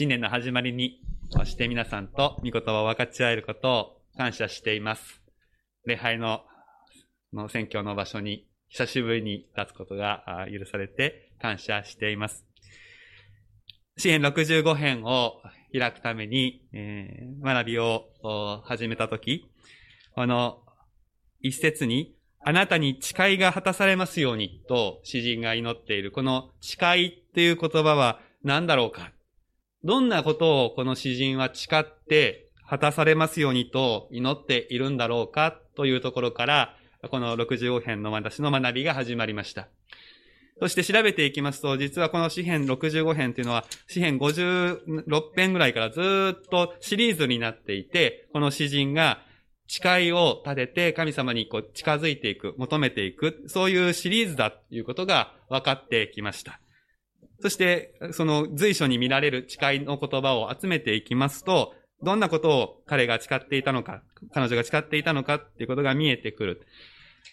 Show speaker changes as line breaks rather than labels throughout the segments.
新年の始まりに、そして皆さんと御言葉を分かち合えることを感謝しています。礼拝の、の選挙の場所に久しぶりに立つことが許されて感謝しています。詩編65編を開くために、えー、学びを始めたとき、この一節に、あなたに誓いが果たされますようにと詩人が祈っている。この誓いっていう言葉は何だろうかどんなことをこの詩人は誓って果たされますようにと祈っているんだろうかというところから、この65編の私の学びが始まりました。そして調べていきますと、実はこの詩編65編というのは、詩編56編ぐらいからずっとシリーズになっていて、この詩人が誓いを立てて神様にこう近づいていく、求めていく、そういうシリーズだということが分かってきました。そして、その随所に見られる誓いの言葉を集めていきますと、どんなことを彼が誓っていたのか、彼女が誓っていたのかっていうことが見えてくる。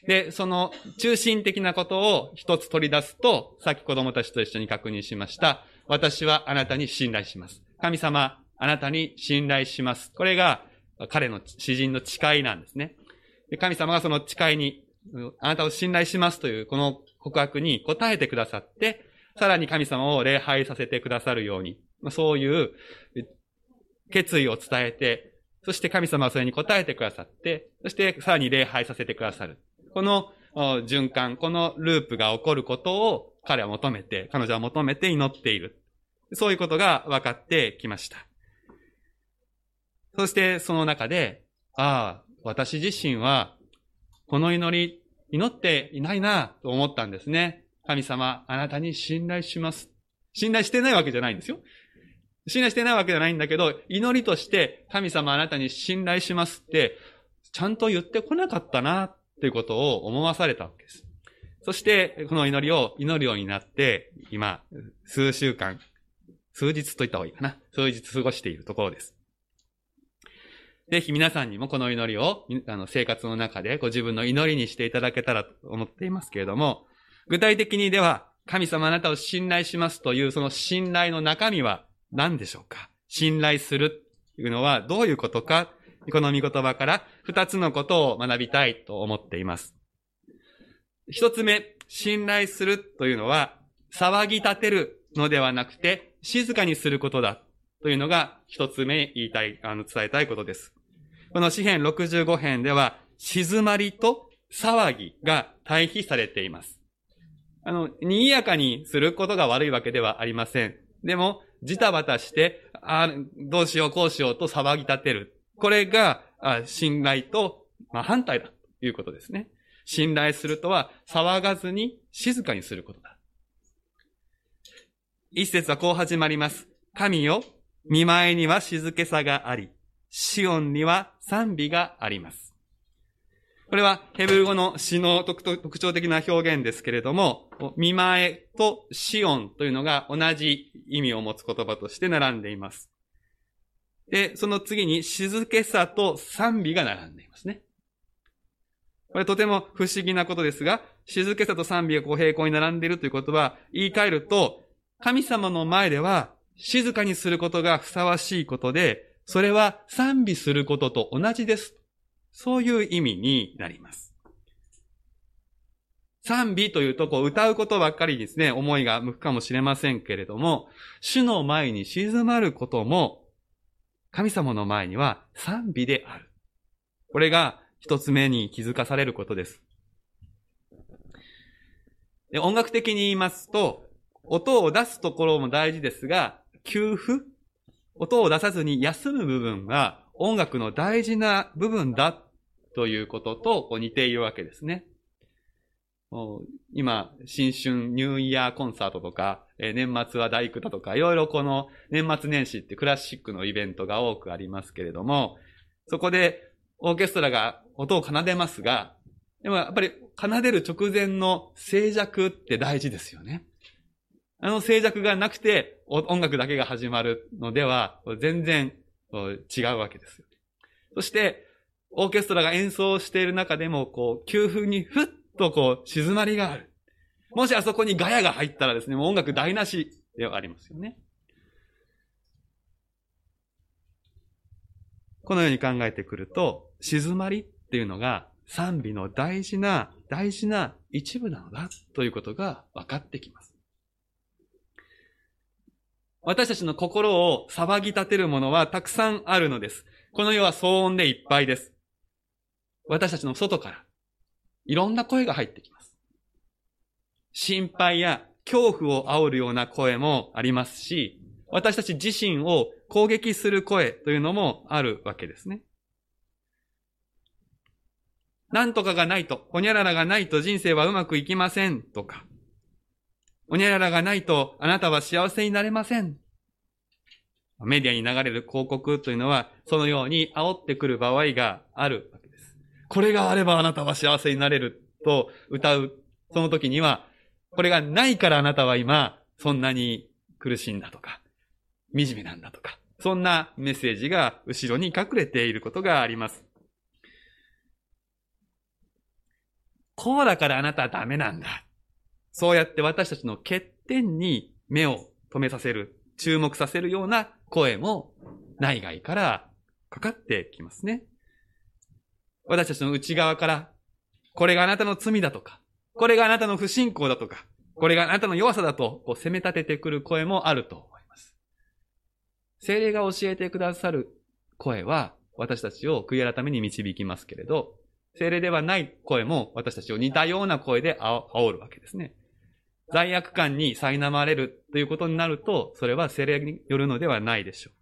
で、その中心的なことを一つ取り出すと、さっき子供たちと一緒に確認しました。私はあなたに信頼します。神様、あなたに信頼します。これが彼の詩人の誓いなんですね。で神様がその誓いに、あなたを信頼しますというこの告白に答えてくださって、さらに神様を礼拝させてくださるように、そういう決意を伝えて、そして神様はそれに応えてくださって、そしてさらに礼拝させてくださる。この循環、このループが起こることを彼は求めて、彼女は求めて祈っている。そういうことが分かってきました。そしてその中で、ああ、私自身は、この祈り、祈っていないなと思ったんですね。神様、あなたに信頼します。信頼してないわけじゃないんですよ。信頼してないわけじゃないんだけど、祈りとして神様あなたに信頼しますって、ちゃんと言ってこなかったなっていうことを思わされたわけです。そして、この祈りを祈るようになって、今、数週間、数日と言った方がいいかな。数日過ごしているところです。ぜひ皆さんにもこの祈りをあの生活の中でご自分の祈りにしていただけたらと思っていますけれども、具体的にでは、神様あなたを信頼しますというその信頼の中身は何でしょうか？信頼するというのはどういうことか？この御言葉から二つのことを学びたいと思っています。一つ目、信頼するというのは騒ぎ立てるのではなくて静かにすることだというのが一つ目言いたい、あの、伝えたいことです。この詩編65編では、静まりと騒ぎが対比されています。あの、賑やかにすることが悪いわけではありません。でも、ジタバタして、あどうしようこうしようと騒ぎ立てる。これが、あ信頼と、まあ、反対だということですね。信頼するとは、騒がずに静かにすることだ。一節はこう始まります。神よ、見前には静けさがあり、シオンには賛美があります。これはヘブル語の詩の特徴的な表現ですけれども、見前とシオンというのが同じ意味を持つ言葉として並んでいます。で、その次に静けさと賛美が並んでいますね。これとても不思議なことですが、静けさと賛美がこう平行に並んでいるということは、言い換えると、神様の前では静かにすることがふさわしいことで、それは賛美することと同じです。そういう意味になります。賛美というと、こう、歌うことばっかりですね、思いが向くかもしれませんけれども、主の前に静まることも、神様の前には賛美である。これが一つ目に気づかされることです。で音楽的に言いますと、音を出すところも大事ですが、給付音を出さずに休む部分が音楽の大事な部分だということと似ているわけですね。今、新春ニューイヤーコンサートとか、年末は大工だとか、いろいろこの年末年始ってクラシックのイベントが多くありますけれども、そこでオーケストラが音を奏でますが、でもやっぱり奏でる直前の静寂って大事ですよね。あの静寂がなくて音楽だけが始まるのでは全然違うわけです。そして、オーケストラが演奏している中でも、こう、急風にふっとこう、静まりがある。もしあそこにガヤが入ったらですね、もう音楽台無しではありますよね。このように考えてくると、静まりっていうのが賛美の大事な、大事な一部なのだということが分かってきます。私たちの心を騒ぎ立てるものはたくさんあるのです。この世は騒音でいっぱいです。私たちの外からいろんな声が入ってきます。心配や恐怖を煽るような声もありますし、私たち自身を攻撃する声というのもあるわけですね。なんとかがないと、ほにゃららがないと人生はうまくいきませんとか、ほにゃららがないとあなたは幸せになれません。メディアに流れる広告というのは、そのように煽ってくる場合がある。これがあればあなたは幸せになれると歌う、その時には、これがないからあなたは今、そんなに苦しいんだとか、惨めなんだとか、そんなメッセージが後ろに隠れていることがあります。こうだからあなたはダメなんだ。そうやって私たちの欠点に目を止めさせる、注目させるような声も内外からかかってきますね。私たちの内側から、これがあなたの罪だとか、これがあなたの不信仰だとか、これがあなたの弱さだと、こう責め立ててくる声もあると思います。精霊が教えてくださる声は、私たちを悔い改めに導きますけれど、精霊ではない声も私たちを似たような声で煽るわけですね。罪悪感に苛まれるということになると、それは精霊によるのではないでしょう。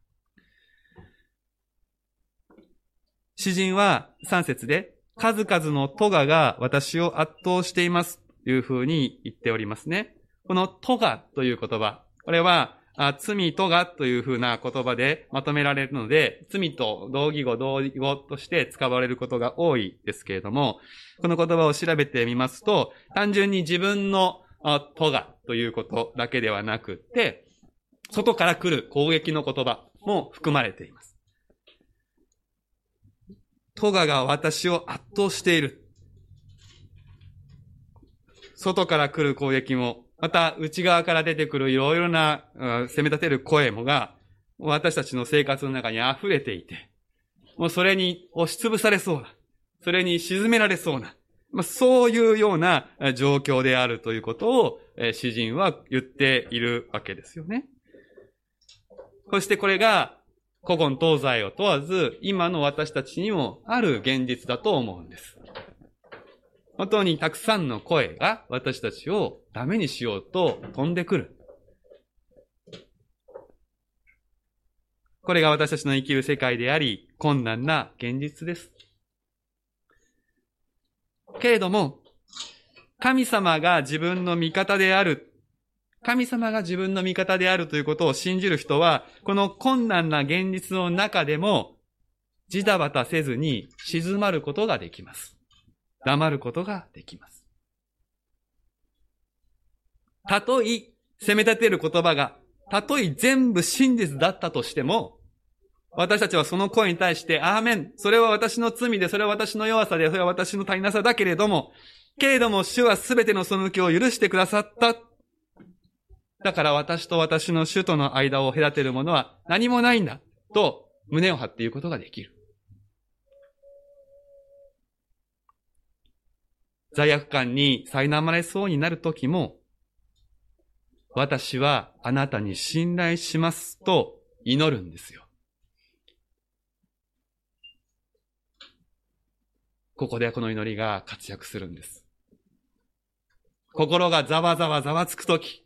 詩人は3節で、数々のトガが私を圧倒していますというふうに言っておりますね。このトガという言葉、これは罪とがというふうな言葉でまとめられるので、罪と同義語、同義語として使われることが多いですけれども、この言葉を調べてみますと、単純に自分のとがということだけではなくて、外から来る攻撃の言葉も含まれています。トガが私を圧倒している。外から来る攻撃もまた内側から出てくるいろいろな、責め立てる声もが、私たちの生活の中に溢れていて、もうそれに押しつぶされそうな、それに沈められそうな、まあ、そういうような状況であるということを、詩人は言っているわけですよね。そしてこれが、古今東西を問わず、今の私たちにもある現実だと思うんです。本当にたくさんの声が私たちをダメにしようと飛んでくる。これが私たちの生きる世界であり、困難な現実です。けれども、神様が自分の味方である。神様が自分の味方であるということを信じる人は、この困難な現実の中でも、じたばたせずに静まることができます。黙ることができます。たとえ責め立てる言葉が、たとえ全部真実だったとしても、私たちはその声に対して、アーメン。それは私の罪で、それは私の弱さで、それは私の足りなさだけれども、けれども主はすべてのその気を許してくださった。だから私と私の主との間を隔てるものは何もないんだ。と胸を張って言うことができる。罪悪感に苛まれそうになるときも、私はあなたに信頼しますと祈るんですよ。ここでこの祈りが活躍するんです。心がざわざわざわつくとき、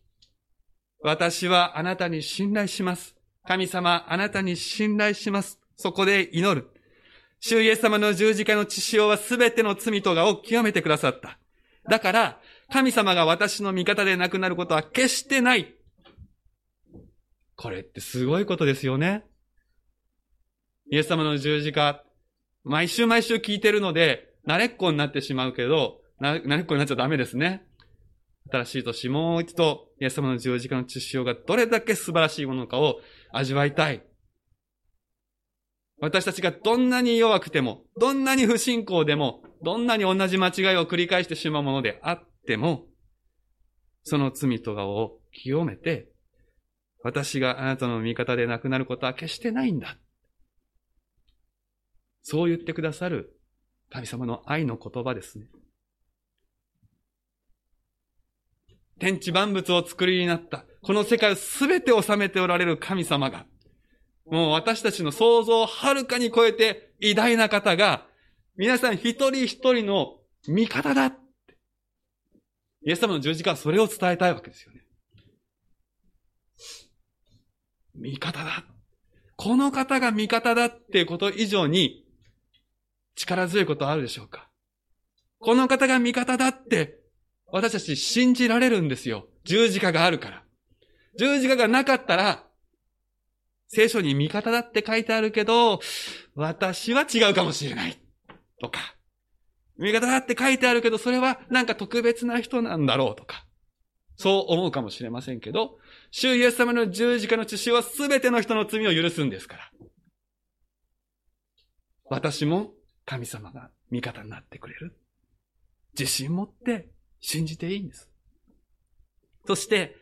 私はあなたに信頼します。神様、あなたに信頼します。そこで祈る。主イエス様の十字架の血潮はすべての罪とがを清めてくださった。だから、神様が私の味方でなくなることは決してない。これってすごいことですよね。イエス様の十字架、毎週毎週聞いてるので、慣れっこになってしまうけど、慣れっこになっちゃダメですね。新しい年もう一度、イエス様の十字架の血潮がどれだけ素晴らしいものかを味わいたい。私たちがどんなに弱くても、どんなに不信仰でも、どんなに同じ間違いを繰り返してしまうものであっても、その罪とかを清めて、私があなたの味方でなくなることは決してないんだ。そう言ってくださる神様の愛の言葉ですね。天地万物を作りになった、この世界をすべて治めておられる神様が、もう私たちの想像をはるかに超えて偉大な方が、皆さん一人一人の味方だ。イエス様の十字架はそれを伝えたいわけですよね。味方だ。この方が味方だっていうこと以上に力強いことあるでしょうかこの方が味方だって私たち信じられるんですよ。十字架があるから。十字架がなかったら、聖書に味方だって書いてあるけど、私は違うかもしれない。とか。味方だって書いてあるけど、それはなんか特別な人なんだろうとか。そう思うかもしれませんけど、主イエス様の十字架の血潮は全ての人の罪を許すんですから。私も神様が味方になってくれる。自信持って信じていいんです。そして、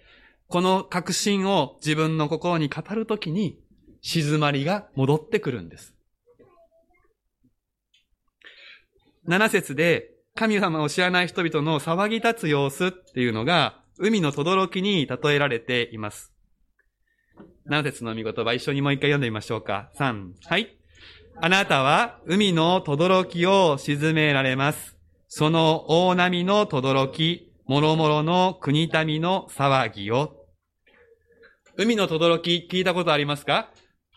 この確信を自分の心に語るときに、静まりが戻ってくるんです。七節で、神様を知らない人々の騒ぎ立つ様子っていうのが、海の轟に例えられています。七節の見言葉、一緒にもう一回読んでみましょうか。三、はい。あなたは海の轟を沈められます。その大波の轟、もろもろの国民の騒ぎを。海の轟聞いたことありますか？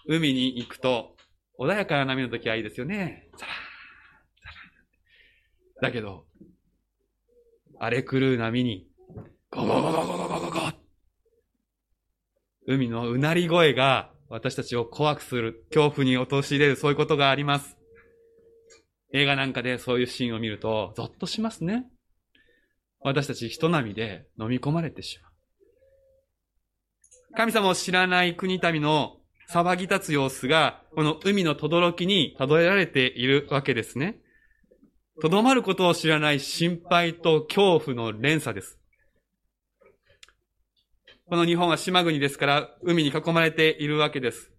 海に行くと、穏やかな波の時はいいですよね。ザラーザラーだけど、荒れ狂う波に、ゴゴゴゴゴゴゴゴゴ海のうなり声が私たちを怖くする、恐怖に陥れる、そういうことがあります。映画なんかでそういうシーンを見ると、ゾッとしますね。私たち人並みで飲み込まれてしまう。神様を知らない国民の騒ぎ立つ様子が、この海の轟に例えられているわけですね。とどまることを知らない心配と恐怖の連鎖です。この日本は島国ですから、海に囲まれているわけです。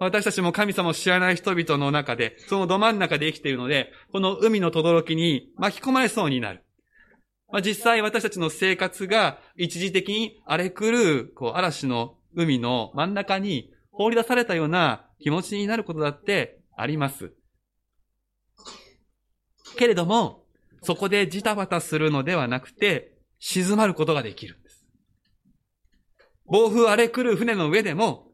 私たちも神様を知らない人々の中で、そのど真ん中で生きているので、この海の轟に巻き込まれそうになる。まあ、実際私たちの生活が一時的に荒れ狂う、こう、嵐の海の真ん中に放り出されたような気持ちになることだってあります。けれども、そこでジタバタするのではなくて、静まることができるんです。暴風荒れ狂う船の上でも、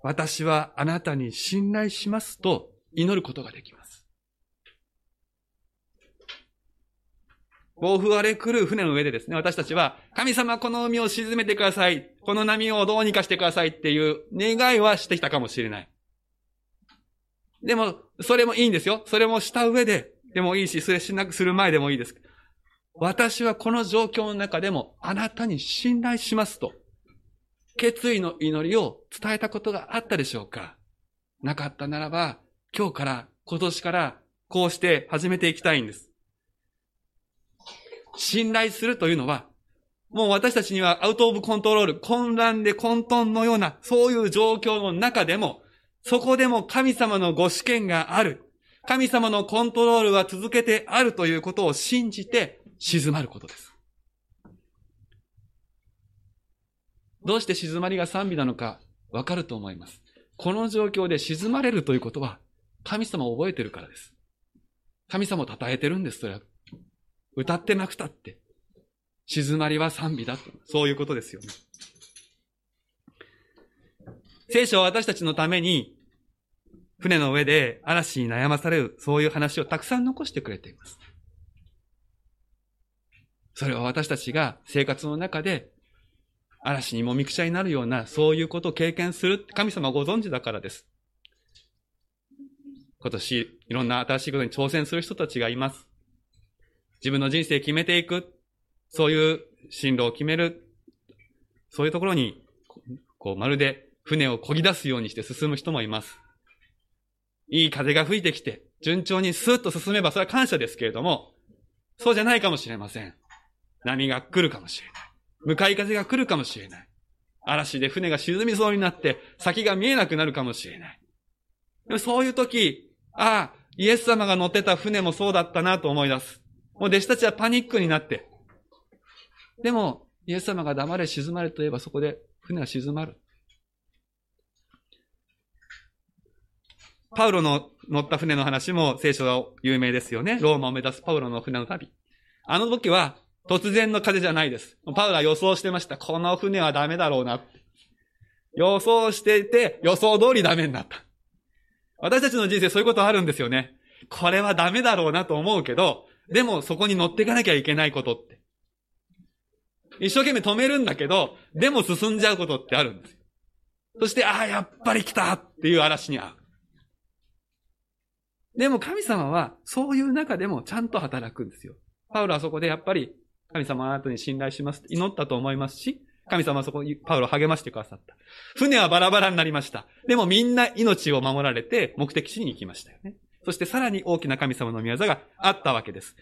私はあなたに信頼しますと祈ることができます。暴風荒れ狂う船の上でですね、私たちは、神様この海を沈めてください。この波をどうにかしてくださいっていう願いはしてきたかもしれない。でも、それもいいんですよ。それもした上で、でもいいし、それしなくする前でもいいです。私はこの状況の中でもあなたに信頼しますと決意の祈りを伝えたことがあったでしょうか？なかったならば、今日から、今年から、こうして始めていきたいんです。信頼するというのは、もう私たちにはアウトオブコントロール、混乱で混沌のような、そういう状況の中でも、そこでも神様のご試験がある。神様のコントロールは続けてあるということを信じて静まることです。どうして静まりが賛美なのかわかると思います。この状況で静まれるということは、神様を覚えてるからです。神様を称えてるんです、それは。歌ってなくたって。静まりは賛美だ。そういうことですよね。聖書は私たちのために、船の上で嵐に悩まされる、そういう話をたくさん残してくれています。それは私たちが生活の中で嵐にもみくちゃになるような、そういうことを経験する神様ご存知だからです。今年、いろんな新しいことに挑戦する人たちがいます。自分の人生決めていく。そういう進路を決める。そういうところに、こう、まるで船を漕ぎ出すようにして進む人もいます。いい風が吹いてきて、順調にスーッと進めば、それは感謝ですけれども、そうじゃないかもしれません。波が来るかもしれない。向かい風が来るかもしれない。嵐で船が沈みそうになって先が見えなくなるかもしれない。でもそういう時、ああ、イエス様が乗ってた船もそうだったなと思い出す。もう弟子たちはパニックになって。でも、イエス様が黙れ静まれと言えばそこで船は静まる。パウロの乗った船の話も聖書は有名ですよね。ローマを目指すパウロの船の旅。あの時は突然の風じゃないです。パウロは予想してました。この船はダメだろうな。予想していて、予想通りダメになった。私たちの人生そういうことあるんですよね。これはダメだろうなと思うけど、でもそこに乗っていかなきゃいけないことって。一生懸命止めるんだけど、でも進んじゃうことってあるんですよ。そして、ああ、やっぱり来たっていう嵐に遭う。でも神様は、そういう中でもちゃんと働くんですよ。パウロはそこでやっぱり、神様あなたに信頼します祈ったと思いますし、神様はそこにパウロを励ましてくださった。船はバラバラになりました。でもみんな命を守られて目的地に行きましたよね。そしてさらに大きな神様の御業があったわけです。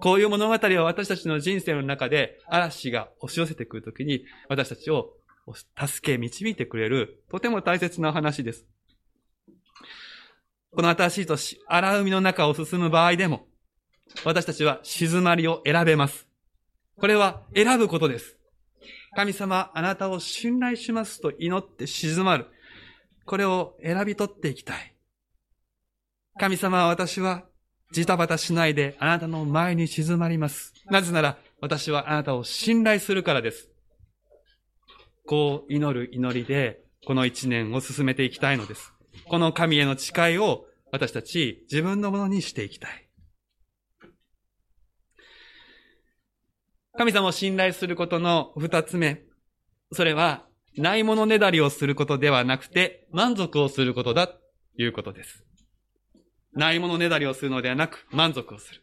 こういう物語は私たちの人生の中で嵐が押し寄せてくるときに私たちを助け、導いてくれるとても大切な話です。この新しい年、荒海の中を進む場合でも私たちは静まりを選べます。これは選ぶことです。神様、あなたを信頼しますと祈って静まる。これを選び取っていきたい。神様、私はジタバタしないであなたの前に静まります。なぜなら私はあなたを信頼するからです。こう祈る祈りでこの一年を進めていきたいのです。この神への誓いを私たち自分のものにしていきたい。神様を信頼することの二つ目。それは、ないものねだりをすることではなくて、満足をすることだということです。ないものねだりをするのではなく、満足をする。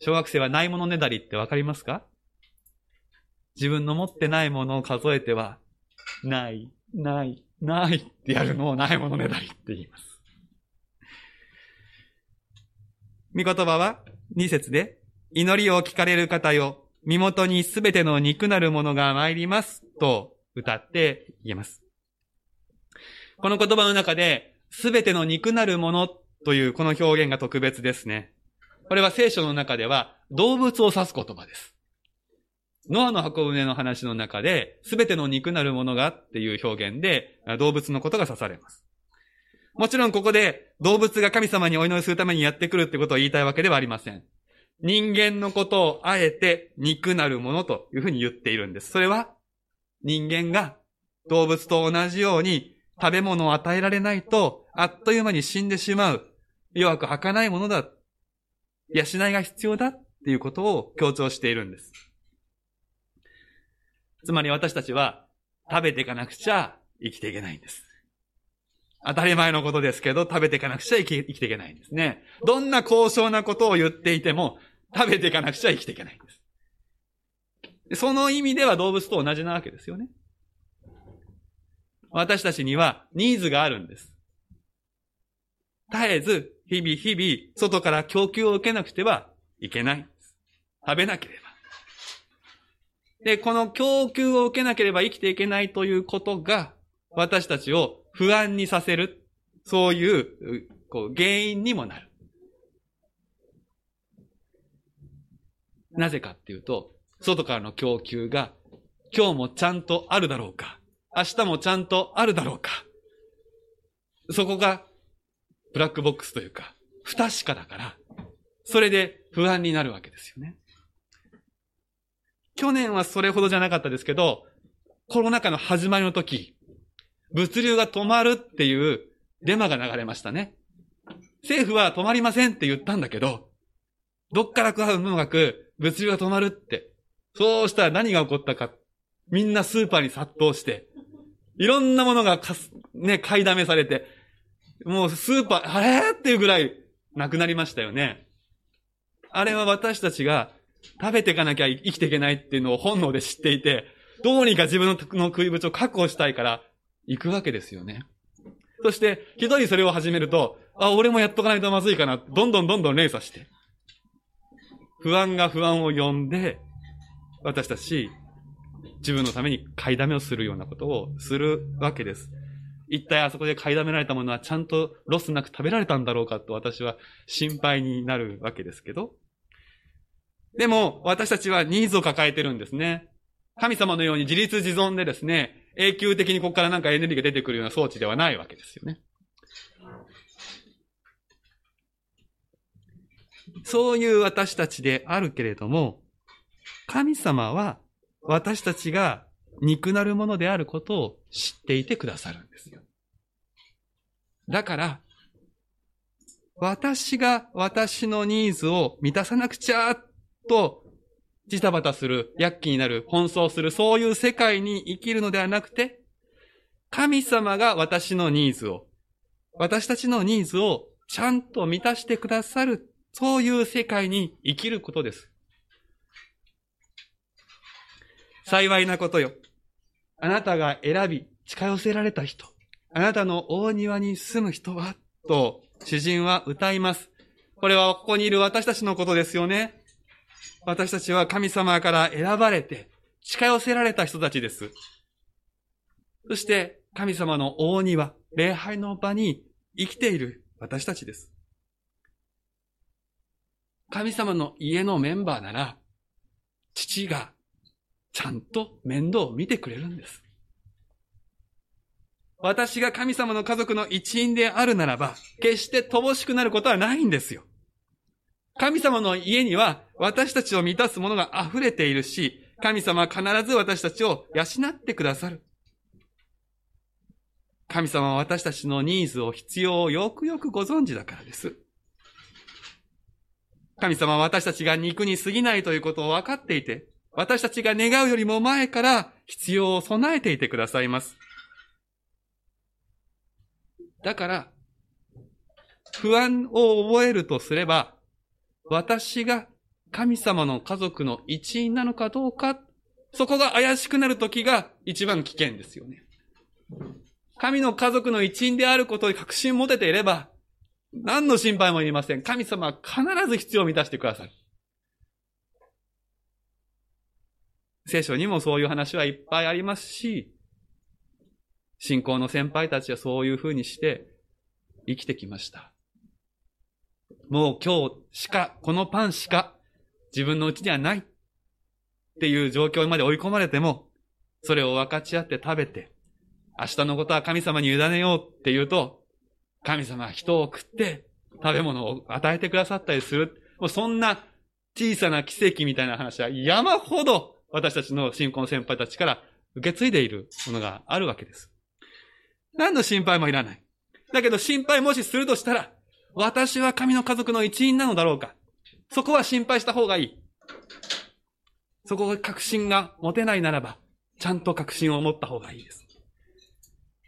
小学生はないものねだりってわかりますか？自分の持ってないものを数えては、ない、ない、ないってやるのをないものねだりって言います。見言葉は、二節で、祈りを聞かれる方よ、身元にすべての肉なるものが参りますと歌って言えます。この言葉の中で、すべての肉なるものというこの表現が特別ですね。これは聖書の中では動物を指す言葉です。ノアの箱舟の話の中で、すべての肉なるものがっていう表現で動物のことが指されます。もちろんここで動物が神様にお祈りするためにやってくるってことを言いたいわけではありません。人間のことをあえて肉なるものというふうに言っているんです。それは人間が動物と同じように食べ物を与えられないとあっという間に死んでしまう弱く儚いものだ。養いが必要だっていうことを強調しているんです。つまり私たちは食べていかなくちゃ生きていけないんです。当たり前のことですけど、食べていかなくちゃ生き生きていけないんですね。どんな高尚なことを言っていても、食べていかなくちゃ生きていけないんです。その意味では動物と同じなわけですよね。私たちにはニーズがあるんです。絶えず日々日々、外から供給を受けなくてはいけないんです。食べなければ。で、この供給を受けなければ生きていけないということが、私たちを不安にさせる、そういう、こう、原因にもなる。なぜかっていうと、外からの供給が、今日もちゃんとあるだろうか、明日もちゃんとあるだろうか。そこがブラックボックスというか、不確かだから、それで不安になるわけですよね。去年はそれほどじゃなかったですけど、コロナ禍の始まりの時、物流が止まるっていうデマが流れましたね。政府は止まりませんって言ったんだけど、どっから食うもなく物流が止まるって。そうしたら何が起こったか。みんなスーパーに殺到して、いろんなものがかす、ね、買いだめされて、もうスーパー、あれ？っていうぐらいなくなりましたよね。あれは私たちが食べていかなきゃ生きていけないっていうのを本能で知っていて、どうにか自分の食い物を確保したいから行くわけですよね。そして、一人それを始めると、あ、俺もやっとかないとまずいかな。どんどんどんどん連鎖して。不安が不安を呼んで、私たち、自分のために買いだめをするようなことをするわけです。一体あそこで買いだめられたものはちゃんとロスなく食べられたんだろうかと私は心配になるわけですけど。でも、私たちはニーズを抱えてるんですね。神様のように自立自存でですね、永久的にここからなんかエネルギーが出てくるような装置ではないわけですよね。そういう私たちであるけれども、神様は私たちが憎なるものであることを知っていてくださるんですよ。だから、私が私のニーズを満たさなくちゃと、ジタバタする、躍起になる、奔走する、そういう世界に生きるのではなくて、神様が私のニーズを、私たちのニーズをちゃんと満たしてくださる、そういう世界に生きることです。幸いなことよ。あなたが選び、近寄せられた人、あなたの大庭に住む人は、と、主人は歌います。これはここにいる私たちのことですよね。私たちは神様から選ばれて、近寄せられた人たちです。そして、神様の大庭、礼拝の場に生きている私たちです。神様の家のメンバーなら、父がちゃんと面倒を見てくれるんです。私が神様の家族の一員であるならば、決して乏しくなることはないんですよ。神様の家には私たちを満たすものが溢れているし、神様は必ず私たちを養ってくださる。神様は私たちのニーズを必要をよくよくご存知だからです。神様は私たちが肉に過ぎないということを分かっていて、私たちが願うよりも前から必要を備えていてくださいます。だから、不安を覚えるとすれば、私が神様の家族の一員なのかどうか、そこが怪しくなるときが一番危険ですよね。神の家族の一員であることに確信持てていれば、何の心配も言いません。神様は必ず必要を満たしてくださる。聖書にもそういう話はいっぱいありますし、信仰の先輩たちはそういうふうにして生きてきました。もう今日しか、このパンしか自分のうちにはないっていう状況まで追い込まれても、それを分かち合って食べて、明日のことは神様に委ねようって言うと、神様は人を送って食べ物を与えてくださったりする。もうそんな小さな奇跡みたいな話は山ほど私たちの信仰の先輩たちから受け継いでいるものがあるわけです。何の心配もいらない。だけど心配もしするとしたら、私は神の家族の一員なのだろうか。そこは心配した方がいい。そこが確信が持てないならば、ちゃんと確信を持った方がいいです。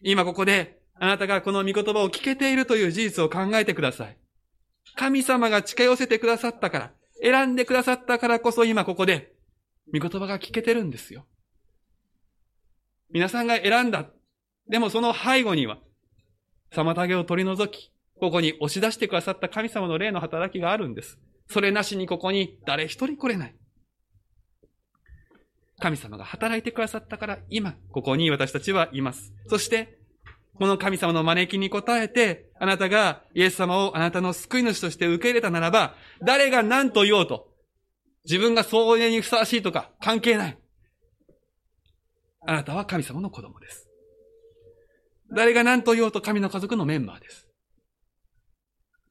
今ここで、あなたがこの御言葉を聞けているという事実を考えてください。神様が近寄せてくださったから、選んでくださったからこそ今ここで、御言葉が聞けてるんですよ。皆さんが選んだ。でもその背後には、妨げを取り除き、ここに押し出してくださった神様の霊の働きがあるんです。それなしにここに誰一人来れない。神様が働いてくださったから今、ここに私たちはいます。そして、この神様の招きに応えて、あなたがイエス様をあなたの救い主として受け入れたならば、誰が何と言おうと、自分が総うにふさわしいとか関係ない。あなたは神様の子供です。誰が何と言おうと神の家族のメンバーです。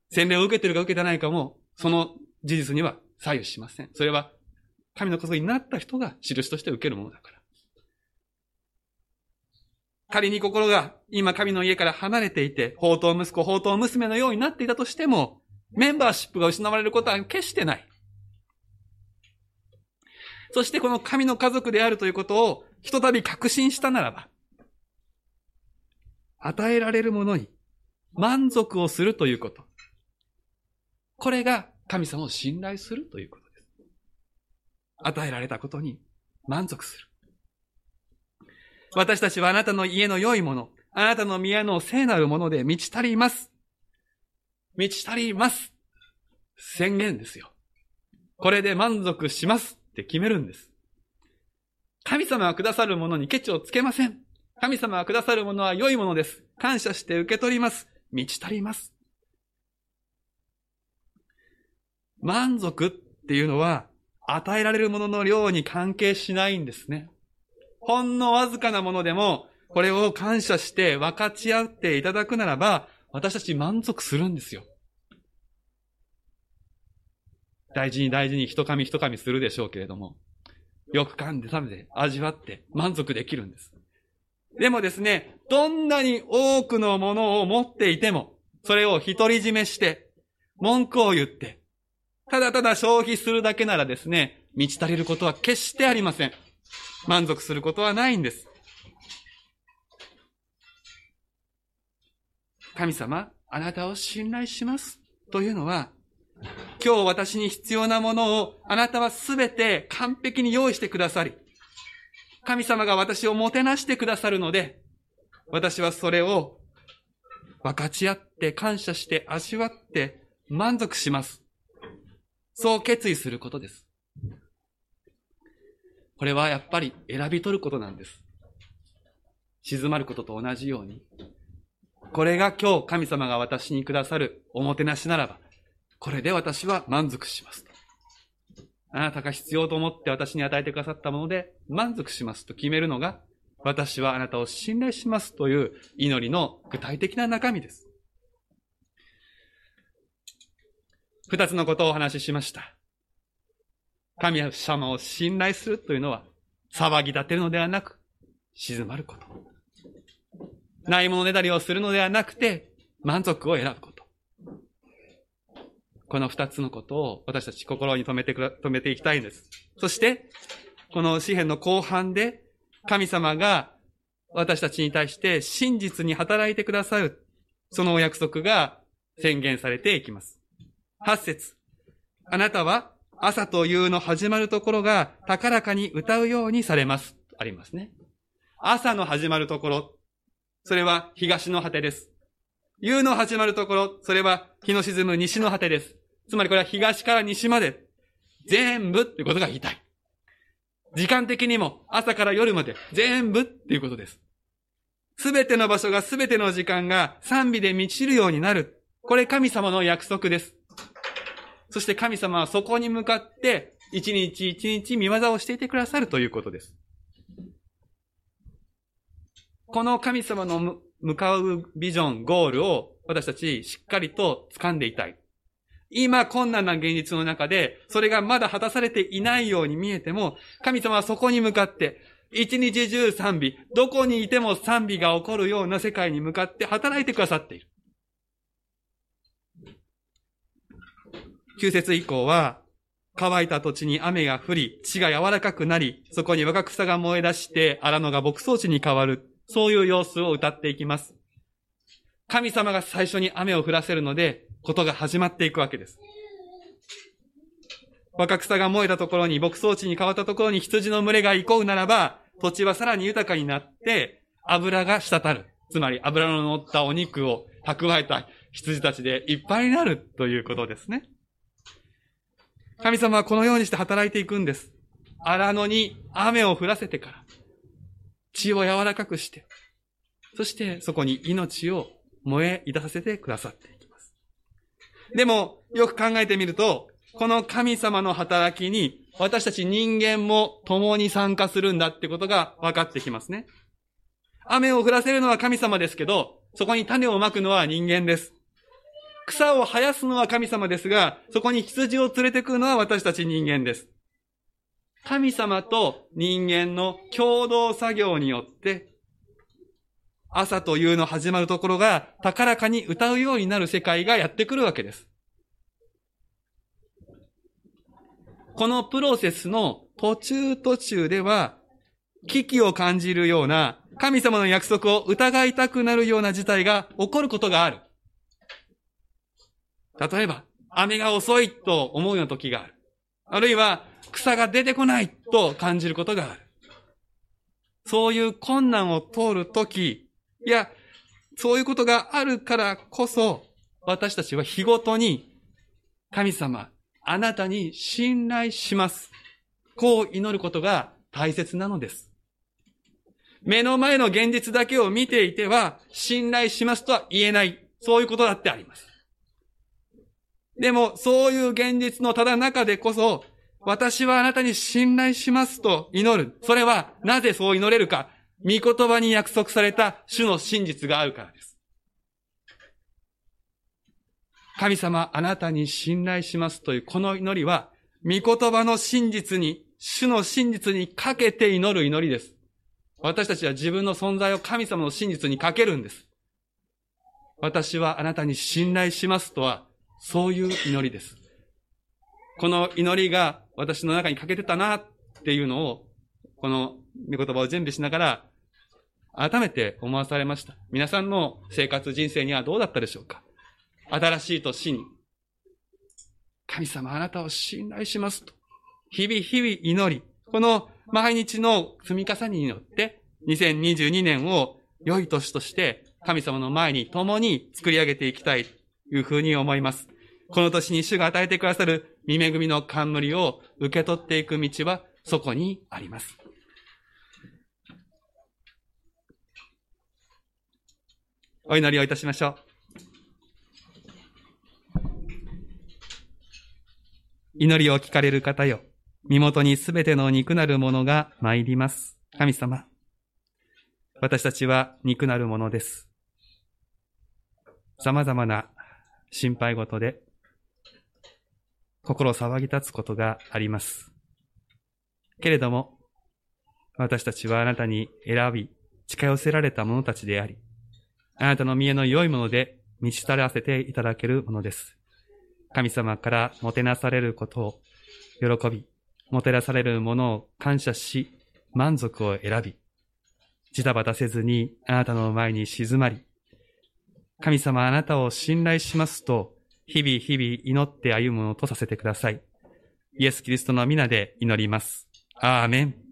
洗礼を受けてるか受けてないかも、その事実には左右しません。それは神の家族になった人が印として受けるものだから。仮に心が今神の家から離れていて、宝刀息子、宝刀娘のようになっていたとしても、メンバーシップが失われることは決してない。そしてこの神の家族であるということをひとたび確信したならば、与えられるものに満足をするということ。これが神様を信頼するということです。与えられたことに満足する。私たちはあなたの家の良いもの、あなたの宮の聖なるもので満ち足ります。満ち足ります。宣言ですよ。これで満足しますって決めるんです。神様がくださるものにケチをつけません。神様がくださるものは良いものです。感謝して受け取ります。満ち足ります。満足っていうのは、与えられるものの量に関係しないんですね。ほんのわずかなものでも、これを感謝して分かち合っていただくならば、私たち満足するんですよ。大事に大事に一噛み一噛みするでしょうけれども、よく噛んで食べて味わって満足できるんです。でもですね、どんなに多くのものを持っていても、それを独り占めして、文句を言って、ただただ消費するだけならですね、満ち足りることは決してありません。満足することはないんです。神様、あなたを信頼します。というのは、今日私に必要なものをあなたはすべて完璧に用意してくださり、神様が私をもてなしてくださるので、私はそれを分かち合って感謝して味わって満足します。そう決意することです。これはやっぱり選び取ることなんです。静まることと同じように。これが今日神様が私にくださるおもてなしならば、これで私は満足します。あなたが必要と思って私に与えてくださったもので満足しますと決めるのが、私はあなたを信頼しますという祈りの具体的な中身です。二つのことをお話ししました。神様を信頼するというのは、騒ぎ立てるのではなく、静まること。ないものねだりをするのではなくて、満足を選ぶこと。この二つのことを私たち心に留めてくら、留めていきたいんです。そして、この詩篇の後半で、神様が私たちに対して真実に働いてくださる、そのお約束が宣言されていきます。八節。あなたは朝と夕の始まるところが高らかに歌うようにされます。ありますね。朝の始まるところ、それは東の果てです。夕の始まるところ、それは日の沈む西の果てです。つまりこれは東から西まで、全部ってことが言いたい。時間的にも朝から夜まで全部っていうことです。すべての場所がすべての時間が賛美で満ちるようになる。これ神様の約束です。そして神様はそこに向かって一日一日見業をしていてくださるということです。この神様の向かうビジョン、ゴールを私たちしっかりと掴んでいたい。今困難な現実の中で、それがまだ果たされていないように見えても、神様はそこに向かって、一日中賛美、どこにいても賛美が起こるような世界に向かって働いてくださっている。九節以降は、乾いた土地に雨が降り、地が柔らかくなり、そこに若草が燃え出して、荒野が牧草地に変わる。そういう様子を歌っていきます。神様が最初に雨を降らせるので、ことが始まっていくわけです。若草が燃えたところに、牧草地に変わったところに羊の群れが行こうならば、土地はさらに豊かになって、油が滴る。つまり油の乗ったお肉を蓄えた羊たちでいっぱいになるということですね。神様はこのようにして働いていくんです。荒野に雨を降らせてから、血を柔らかくして、そしてそこに命を燃え出させてくださっていきます。でも、よく考えてみると、この神様の働きに私たち人間も共に参加するんだってことが分かってきますね。雨を降らせるのは神様ですけど、そこに種をまくのは人間です。草を生やすのは神様ですが、そこに羊を連れてくるのは私たち人間です。神様と人間の共同作業によって、朝というの始まるところが高らかに歌うようになる世界がやってくるわけです。このプロセスの途中途中では、危機を感じるような、神様の約束を疑いたくなるような事態が起こることがある。例えば、雨が遅いと思うような時がある。あるいは、草が出てこないと感じることがある。そういう困難を通るとき、いや、そういうことがあるからこそ、私たちは日ごとに、神様、あなたに信頼します。こう祈ることが大切なのです。目の前の現実だけを見ていては、信頼しますとは言えない。そういうことだってあります。でも、そういう現実のただ中でこそ、私はあなたに信頼しますと祈る。それは、なぜそう祈れるか。御言葉に約束された主の真実があるからです。神様、あなたに信頼しますというこの祈りは、御言葉の真実に、主の真実にかけて祈る祈りです。私たちは自分の存在を神様の真実にかけるんです。私はあなたに信頼しますとは、そういう祈りです。この祈りが私の中に欠けてたなっていうのを、この御言葉を準備しながら、改めて思わされました。皆さんの生活人生にはどうだったでしょうか？新しい年に、神様あなたを信頼しますと、日々日々祈り、この毎日の積み重ねによって、2022年を良い年として神様の前に共に作り上げていきたい。いうふうに思います。この年に主が与えてくださる見恵みの冠を受け取っていく道はそこにあります。お祈りをいたしましょう。祈りを聞かれる方よ。身元にすべての肉なるものが参ります。神様。私たちは肉なるものです。様々な心配事で、心騒ぎ立つことがあります。けれども、私たちはあなたに選び、近寄せられた者たちであり、あなたの見えの良いもので満ち足らせていただけるものです。神様からもてなされることを喜び、もてなされるものを感謝し、満足を選び、ジタバタせずにあなたの前に静まり、神様あなたを信頼しますと、日々日々祈って歩むものとさせてください。イエス・キリストの皆で祈ります。アーメン。